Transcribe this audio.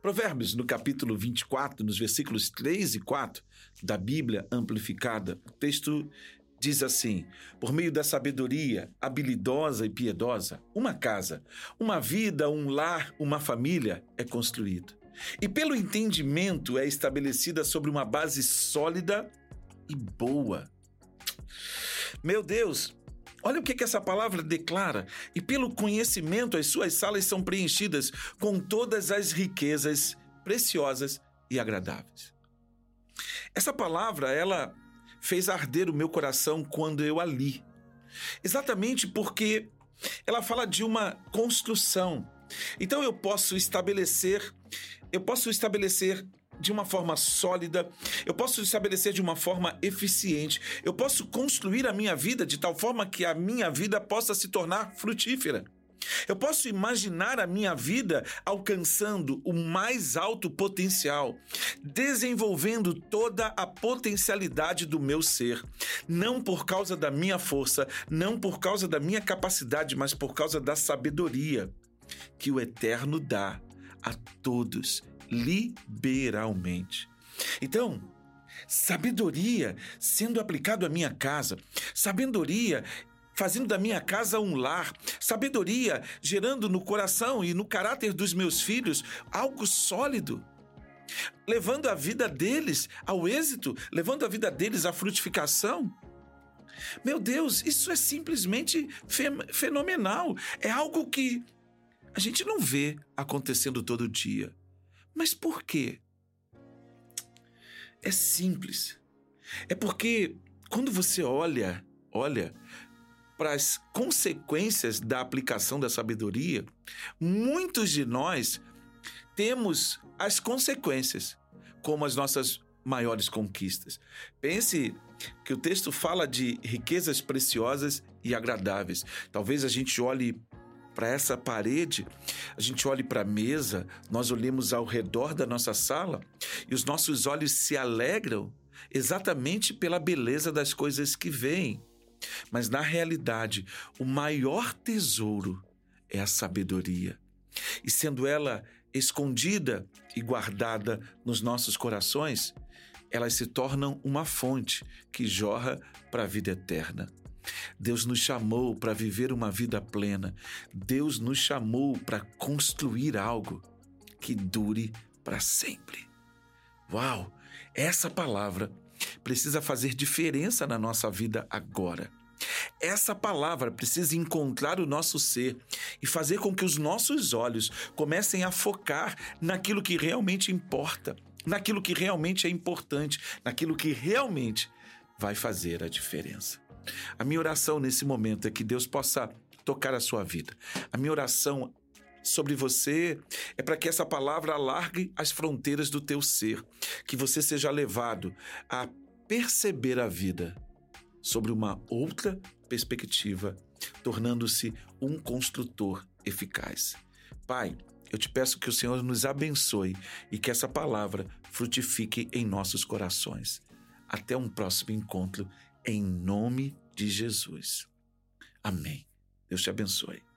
Provérbios, no capítulo 24, nos versículos 3 e 4 da Bíblia amplificada, o texto diz assim: por meio da sabedoria habilidosa e piedosa, uma casa, uma vida, um lar, uma família é construído. E pelo entendimento é estabelecida sobre uma base sólida e boa. Meu Deus, Olha o que, que essa palavra declara. E pelo conhecimento, as suas salas são preenchidas com todas as riquezas preciosas e agradáveis. Essa palavra, ela fez arder o meu coração quando eu a li. Exatamente porque ela fala de uma construção. Então eu posso estabelecer, eu posso estabelecer de uma forma sólida, eu posso estabelecer de uma forma eficiente, eu posso construir a minha vida de tal forma que a minha vida possa se tornar frutífera. Eu posso imaginar a minha vida alcançando o mais alto potencial, desenvolvendo toda a potencialidade do meu ser, não por causa da minha força, não por causa da minha capacidade, mas por causa da sabedoria que o Eterno dá a todos liberalmente. Então, sabedoria sendo aplicado à minha casa, sabedoria fazendo da minha casa um lar, sabedoria gerando no coração e no caráter dos meus filhos algo sólido, levando a vida deles ao êxito, levando a vida deles à frutificação. Meu Deus, isso é simplesmente fenomenal. É algo que a gente não vê acontecendo todo dia. Mas por quê? É simples. É porque quando você olha, olha para as consequências da aplicação da sabedoria, muitos de nós temos as consequências como as nossas maiores conquistas. Pense que o texto fala de riquezas preciosas e agradáveis. Talvez a gente olhe para essa parede, a gente olhe para a mesa, nós olhemos ao redor da nossa sala e os nossos olhos se alegram exatamente pela beleza das coisas que vêm. Mas na realidade, o maior tesouro é a sabedoria. E sendo ela escondida e guardada nos nossos corações, elas se tornam uma fonte que jorra para a vida eterna. Deus nos chamou para viver uma vida plena. Deus nos chamou para construir algo que dure para sempre. Uau! Essa palavra precisa fazer diferença na nossa vida agora. Essa palavra precisa encontrar o nosso ser e fazer com que os nossos olhos comecem a focar naquilo que realmente importa, naquilo que realmente é importante, naquilo que realmente vai fazer a diferença. A minha oração nesse momento é que Deus possa tocar a sua vida. A minha oração sobre você é para que essa palavra alargue as fronteiras do teu ser, que você seja levado a perceber a vida sobre uma outra perspectiva, tornando-se um construtor eficaz. Pai, eu te peço que o Senhor nos abençoe e que essa palavra frutifique em nossos corações. Até um próximo encontro em nome de Jesus. Amém. Deus te abençoe.